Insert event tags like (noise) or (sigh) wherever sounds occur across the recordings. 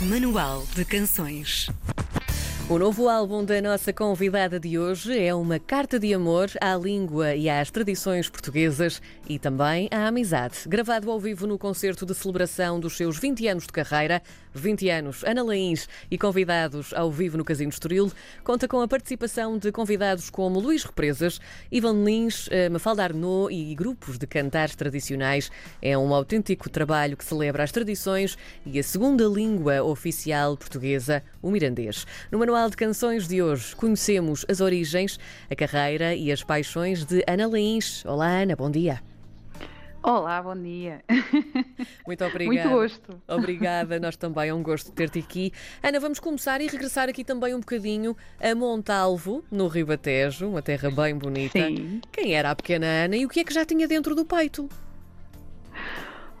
Manual de Canções. O novo álbum da nossa convidada de hoje é uma carta de amor à língua e às tradições portuguesas e também à amizade. Gravado ao vivo no concerto de celebração dos seus 20 anos de carreira, 20 anos, Ana Laís e convidados ao vivo no Casino Estoril, conta com a participação de convidados como Luís Represas, Ivan Lins, eh, Mafalda Arnaud e grupos de cantares tradicionais. É um autêntico trabalho que celebra as tradições e a segunda língua oficial portuguesa, o mirandês. No Manual de Canções de hoje, conhecemos as origens, a carreira e as paixões de Ana Laís. Olá, Ana, bom dia. Olá, bom dia. (laughs) Muito obrigada. Muito gosto. Obrigada, nós também. É um gosto ter-te aqui. Ana, vamos começar e regressar aqui também um bocadinho a Montalvo, no Ribatejo, uma terra bem bonita. Sim. Quem era a pequena Ana e o que é que já tinha dentro do peito?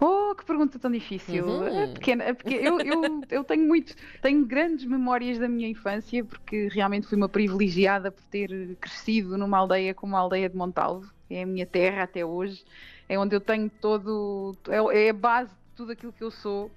Oh, que pergunta tão difícil. Uhum. A pequena, a pequena- eu, eu, eu tenho muito, tenho grandes memórias da minha infância, porque realmente fui uma privilegiada por ter crescido numa aldeia como a aldeia de Montalvo. É a minha terra até hoje. É onde eu tenho todo. É, é a base de tudo aquilo que eu sou.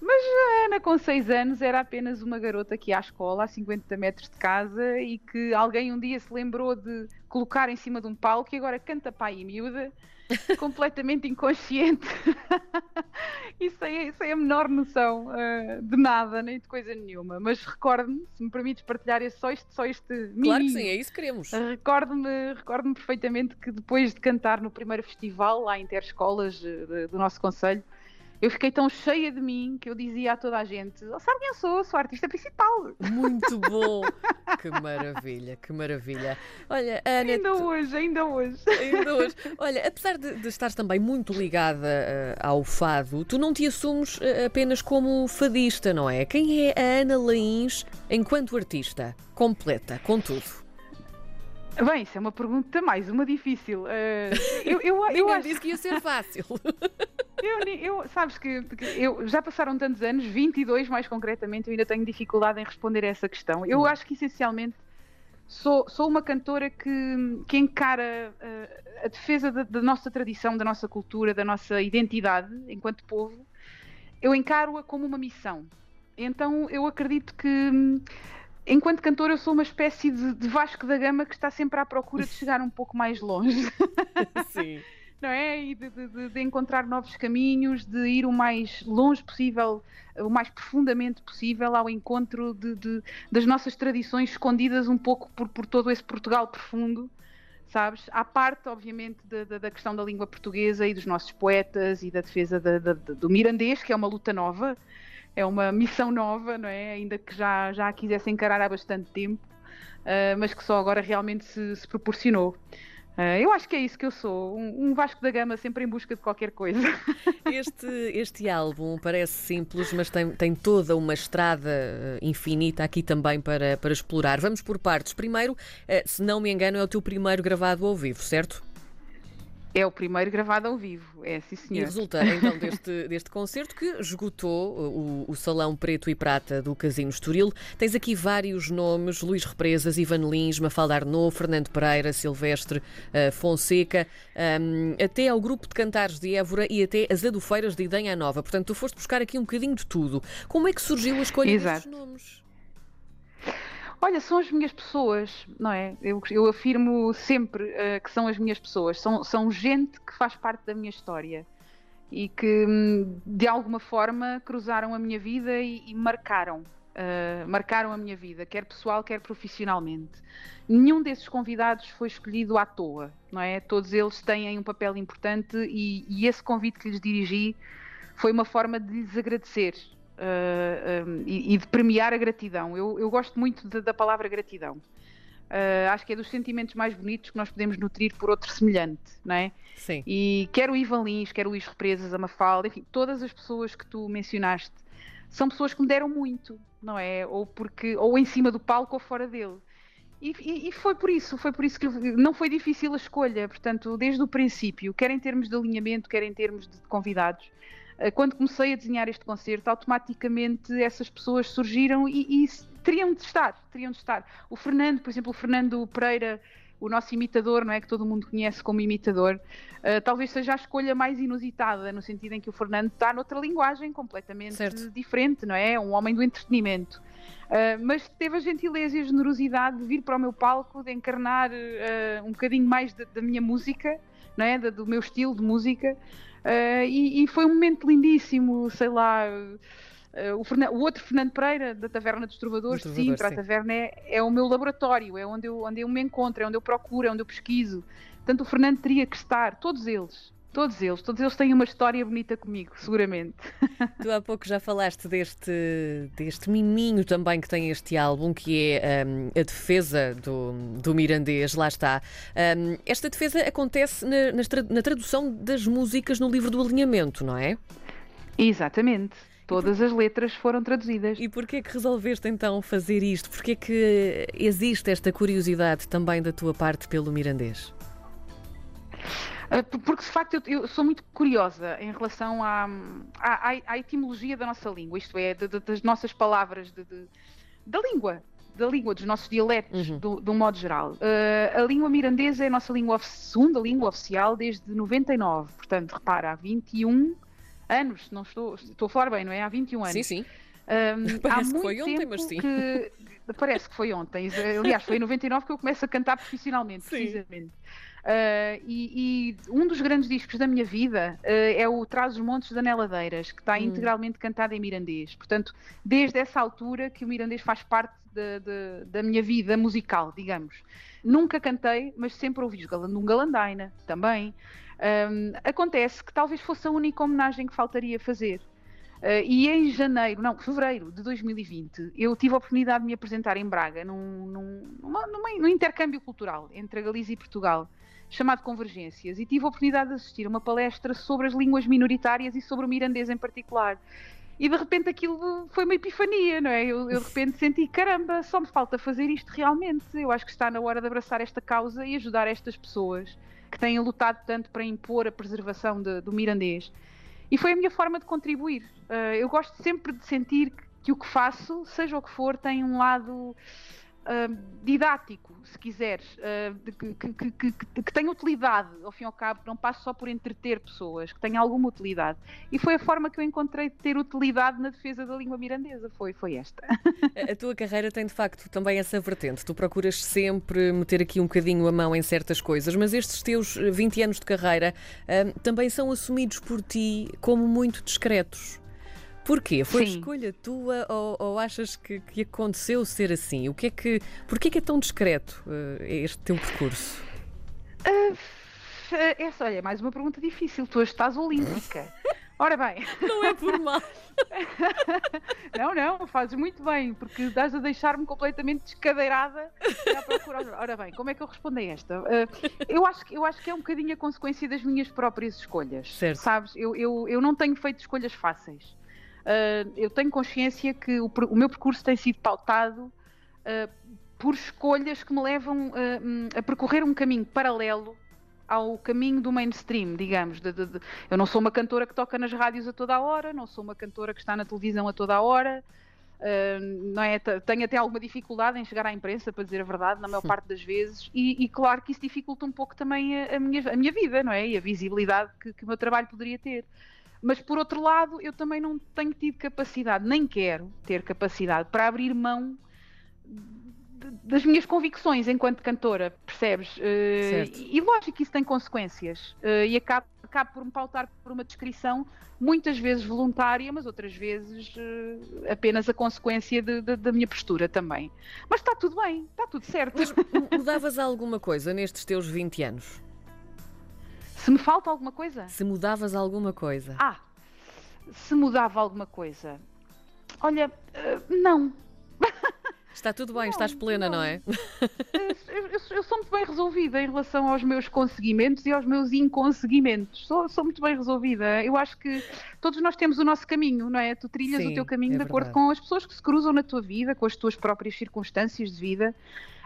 Mas a Ana, com 6 anos, era apenas uma garota que ia à escola, a 50 metros de casa, e que alguém um dia se lembrou de colocar em cima de um palco e agora canta pai e miúda, (laughs) completamente inconsciente (laughs) e sem, sem a menor noção ah, de nada, nem de coisa nenhuma. Mas recordo-me, se me permites partilhar só este, só este Claro que sim, é isso que queremos. Recordo-me recordo perfeitamente que depois de cantar no primeiro festival, lá interescolas eh, do nosso conselho, eu fiquei tão cheia de mim que eu dizia a toda a gente: oh, sabe quem eu sou? Sou a artista principal. Muito bom. (laughs) Que maravilha, que maravilha. Olha, Ana, Ainda tu- hoje, ainda hoje. Ainda (laughs) hoje. Olha, apesar de, de estares também muito ligada eh, ao fado, tu não te assumes eh, apenas como fadista, não é? Quem é a Ana Laís enquanto artista? Completa, com tudo. Bem, isso é uma pergunta mais, uma difícil. Eh, eu, eu, (laughs) eu acho disse que ia ser fácil. (laughs) Eu, eu- sabes que, que eu, já passaram tantos anos, 22 mais concretamente, eu ainda tenho dificuldade em responder a essa questão. Eu Hum. acho que essencialmente sou, sou uma cantora que, que encara eh, a defesa da, da nossa tradição, da nossa cultura, da nossa identidade enquanto povo, eu encaro-a como uma missão. Então eu acredito que. Enquanto cantora, eu sou uma espécie de, de Vasco da Gama que está sempre à procura de chegar um pouco mais longe (laughs) Sim. não é? E de, de- de- encontrar novos caminhos, de ir o mais longe possível, o mais profundamente possível ao encontro das nossas tradições escondidas um pouco por, por todo esse Portugal profundo, sabes? À parte, obviamente, da, da- questão da língua portuguesa e dos nossos poetas e da defesa da- da- do mirandês, que é uma luta nova, é uma missão nova, não é? Ainda que já, já a quisesse encarar há bastante tempo, ah, mas que só agora realmente se, se proporcionou. Ah, eu acho que é isso que eu sou, um, Vasco da Gama sempre em busca de qualquer coisa. (laughs) Este, este álbum parece simples, mas tem, tem toda uma estrada eh, infinita aqui também para, para explorar. Vamos por partes. Primeiro, se não me engano, é o teu primeiro gravado ao vivo, certo? É o primeiro gravado ao vivo, é sim E senhor. resulta então (laughs) deste, deste concerto que esgotou uh, o, o Salão Preto e Prata do Casino Estoril. Tens aqui vários nomes: Luís Represas, Ivan Lins, Mafalda Arnaud, Fernando Pereira, Silvestre uh, Fonseca, um, até ao grupo de cantares de Évora e até as adufeiras de Idenha Nova. Portanto, tu foste buscar aqui um bocadinho de tudo. Como é que surgiu a escolha Exato. destes nomes? Olha, são as minhas pessoas, não é? Eu, eu afirmo sempre eh, que são as minhas pessoas, são, são gente que faz parte da minha história e que hum, de alguma forma cruzaram a minha vida e, e marcaram. eh, marcaram a minha vida, quer pessoal, quer profissionalmente. Nenhum desses convidados foi escolhido à toa, não é? Todos eles têm um papel importante e, e esse convite que lhes dirigi foi uma forma de lhes agradecer uh, um, e, e de premiar a gratidão. Eu, eu gosto muito de- da palavra gratidão. Uh, acho que é dos sentimentos mais bonitos que nós podemos nutrir por outro semelhante, não é? Sim. E quer o Ivan Lins, quer o Luís Represas, a Mafalda, enfim, todas as pessoas que tu mencionaste são pessoas que me deram muito, não é? Ou porque ou em cima do palco ou fora dele. E, e- e foi por isso, foi por isso que não foi difícil a escolha, portanto, desde o princípio, quer em termos de alinhamento, quer em termos de convidados, eh, quando comecei a desenhar este concerto, automaticamente essas pessoas surgiram e, e teriam de estar, teriam de estar. O Fernando, por exemplo, o Fernando Pereira, o nosso imitador, não é? Que todo mundo conhece como imitador, uh, talvez seja a escolha mais inusitada, no sentido em que o Fernando está noutra linguagem completamente certo. diferente, não é? Um homem do entretenimento. Uh, mas teve a gentileza e a generosidade de vir para o meu palco, de encarnar uh, um bocadinho mais da minha música, não é? do meu estilo de música. E, e, foi um momento lindíssimo, sei lá. Uh, o, Fernando, o, outro Fernando Pereira, da Taverna dos Trovadores, sim, Trovador, sim. a Taverna é, é, o meu laboratório, é onde eu, onde eu me encontro, é onde eu procuro, é onde eu pesquiso. Portanto, o Fernando teria que estar, todos eles, Todos eles, todos eles têm uma história bonita comigo, seguramente. (laughs) Tu há pouco já falaste deste, deste miminho também que tem este álbum, que é um, a defesa do, do mirandês, lá está. Um, esta defesa acontece na, na, tradução das músicas no livro do alinhamento, não é? Exatamente. Todas as letras foram traduzidas. E porquê que resolveste então fazer isto? Porquê que existe esta curiosidade também da tua parte pelo mirandês? Ah, porque de facto eu, eu, sou muito curiosa em relação à, à, à etimologia da nossa língua, isto é, de, de, das nossas palavras, de, da língua, da língua, dos nossos dialetos, uhum. do, de um modo geral. Uh, a língua mirandesa é a nossa língua, segunda língua oficial desde 99, portanto, repara, há 21 anos, não estou, estou a falar bem, não é? Há 21 anos. Sim, sim. Um, (laughs) Parece que foi ontem, mas sim. Que, parece que foi ontem. Aliás, foi em 99 que eu começo a cantar profissionalmente, precisamente. Uh, e, e, um dos grandes discos da minha vida uh, é o Traz os Montes da Neladeiras, que está hum. integralmente cantado em mirandês. Portanto, desde essa altura que o mirandês faz parte de, de, da minha vida musical, digamos. Nunca cantei, mas sempre ouvi um Galandaina também. Um, acontece que talvez fosse a única homenagem que faltaria fazer. Uh, e em janeiro, não, fevereiro de 2020, eu tive a oportunidade de me apresentar em Braga num, num, numa, num intercâmbio cultural entre a Galiza e Portugal chamado Convergências e tive a oportunidade de assistir uma palestra sobre as línguas minoritárias e sobre o mirandês em particular. E de repente aquilo foi uma epifania, não é? Eu, eu, de repente senti, caramba, só me falta fazer isto realmente. Eu acho que está na hora de abraçar esta causa e ajudar estas pessoas que têm lutado tanto para impor a preservação de, do mirandês. E foi a minha forma de contribuir. Uh, eu gosto sempre de sentir que o que faço, seja o que for, tem um lado uh, didático, se quiseres, uh, que, que, que, que, tenha utilidade, ao fim e ao cabo, não passe só por entreter pessoas, que tenha alguma utilidade. E foi a forma que eu encontrei de ter utilidade na defesa da língua mirandesa, foi, foi esta. (laughs) A tua carreira tem de facto também essa vertente. Tu procuras sempre meter aqui um bocadinho a mão em certas coisas, mas estes teus 20 anos de carreira uh, também são assumidos por ti como muito discretos. Porquê? Foi Sim. escolha tua ou, ou achas que, que, aconteceu ser assim? O que é que, porquê que é tão discreto uh, este teu percurso? Uh, essa, olha, mais uma pergunta difícil. Tu estás olímpica. Ora bem. Não é por mal. (laughs) não, não, fazes muito bem, porque dás a deixar-me completamente descadeirada à procura. Ora bem, como é que eu respondo a esta? Uh, eu, acho, eu acho que é um bocadinho a consequência das minhas próprias escolhas. Certo. Sabes? Eu, eu, eu não tenho feito escolhas fáceis. Uh, eu tenho consciência que o, o, meu percurso tem sido pautado uh, por escolhas que me levam uh, a percorrer um caminho paralelo ao caminho do mainstream, digamos. De, de, de, eu não sou uma cantora que toca nas rádios a toda a hora, não sou uma cantora que está na televisão a toda a hora. não é? Tenho até alguma dificuldade em chegar à imprensa, para dizer a verdade, na maior Sim. parte das vezes, e, e, claro que isso dificulta um pouco também a, a, minha, a minha vida, não é? E a visibilidade que, que o meu trabalho poderia ter. Mas por outro lado, eu também não tenho tido capacidade, nem quero ter capacidade para abrir mão das minhas convicções enquanto cantora, percebes? Uh, e, e lógico que isso tem consequências uh, e acabo, acabo por me pautar por uma descrição muitas vezes voluntária, mas outras vezes uh, apenas a consequência de, de, da minha postura também. Mas está tudo bem, está tudo certo. Mas mudavas alguma coisa nestes teus 20 anos? Se me falta alguma coisa? Se mudavas alguma coisa. Ah, se mudava alguma coisa. Olha, uh, não. (laughs) Está tudo bem, não, estás plena, não, não é? Eu, eu, eu, sou muito bem resolvida em relação aos meus conseguimentos e aos meus inconseguimentos. Sou, sou muito bem resolvida. Eu acho que todos nós temos o nosso caminho, não é? Tu trilhas Sim, o teu caminho é de acordo com as pessoas que se cruzam na tua vida, com as tuas próprias circunstâncias de vida.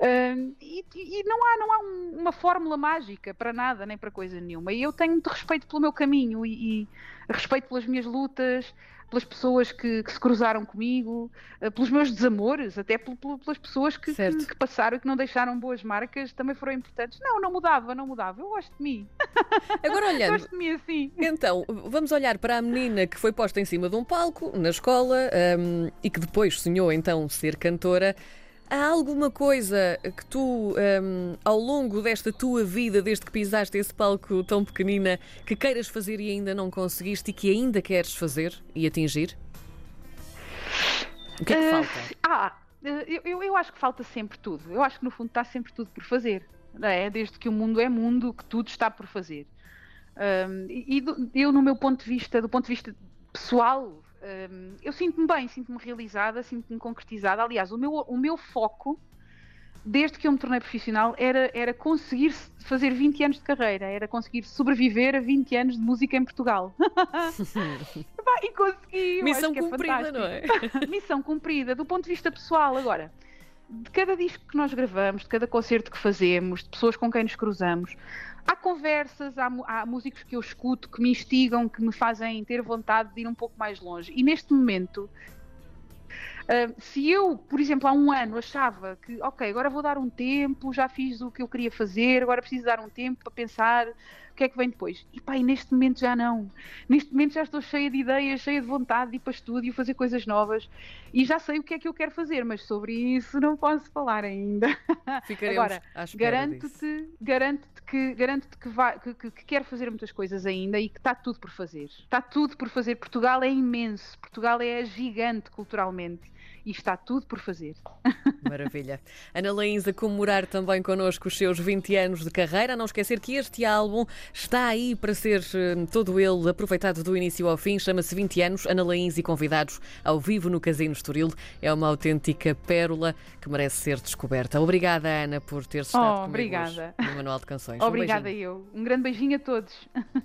Uh, e, e, não há, não há um, uma fórmula mágica para nada, nem para coisa nenhuma. E eu tenho muito respeito pelo meu caminho e, e respeito pelas minhas lutas. pelas pessoas que, que se cruzaram comigo, uh, pelos meus desamores, até pelas pessoas que, que, que, passaram e que não deixaram boas marcas, também foram importantes. Não, não mudava, não mudava. Eu gosto de mim. (laughs) Agora olhando. gosto de mim assim. Então, vamos olhar para a menina que foi posta em cima de um palco na escola um, e que depois sonhou então ser cantora. Há alguma coisa que tu, um, ao longo desta tua vida, desde que pisaste esse palco tão pequenina, que queiras fazer e ainda não conseguiste e que ainda queres fazer e atingir? O que é que uh, falta? Ah, eu, eu, eu acho que falta sempre tudo. Eu acho que no fundo está sempre tudo por fazer. É? Desde que o mundo é mundo, que tudo está por fazer. Um, e do, eu, no meu ponto de vista, do ponto de vista pessoal, um, eu sinto-me bem, sinto-me realizada, sinto-me concretizada. Aliás, o meu, o meu foco, desde que eu me tornei profissional, era, era conseguir fazer 20 anos de carreira, era conseguir sobreviver a 20 anos de música em Portugal. (laughs) e consegui. Missão é cumprida, é não é? (laughs) Missão cumprida, do ponto de vista pessoal. Agora, de cada disco que nós gravamos, de cada concerto que fazemos, de pessoas com quem nos cruzamos, há conversas, há, há, músicos que eu escuto que me instigam, que me fazem ter vontade de ir um pouco mais longe. E neste momento, uh, se eu, por exemplo, há um ano achava que, ok, agora vou dar um tempo, já fiz o que eu queria fazer, agora preciso dar um tempo para pensar que é que vem depois. E pá, e neste momento já não. Neste momento já estou cheia de ideias, cheia de vontade de ir para estúdio, fazer coisas novas e já sei o que é que eu quero fazer, mas sobre isso não posso falar ainda. (laughs) Ficaremos Agora, garanto-te garanto que, garanto que, vai, que, que, que quer fazer muitas coisas ainda e que está tudo por fazer. Está tudo por fazer. Portugal é imenso, Portugal é gigante culturalmente e está tudo por fazer. Maravilha. (laughs) Ana Laís a comemorar também connosco os seus 20 anos de carreira. Não esquecer que este álbum está aí para ser hum, todo ele aproveitado do início ao fim. Chama-se 20 anos. Ana Laís e convidados ao vivo no Casino Estoril. É uma autêntica pérola que merece ser descoberta. Obrigada, Ana, por ter estado oh, obrigada. no Manual de Canções. (laughs) Obrigada um eu. Um grande beijinho a todos. (laughs)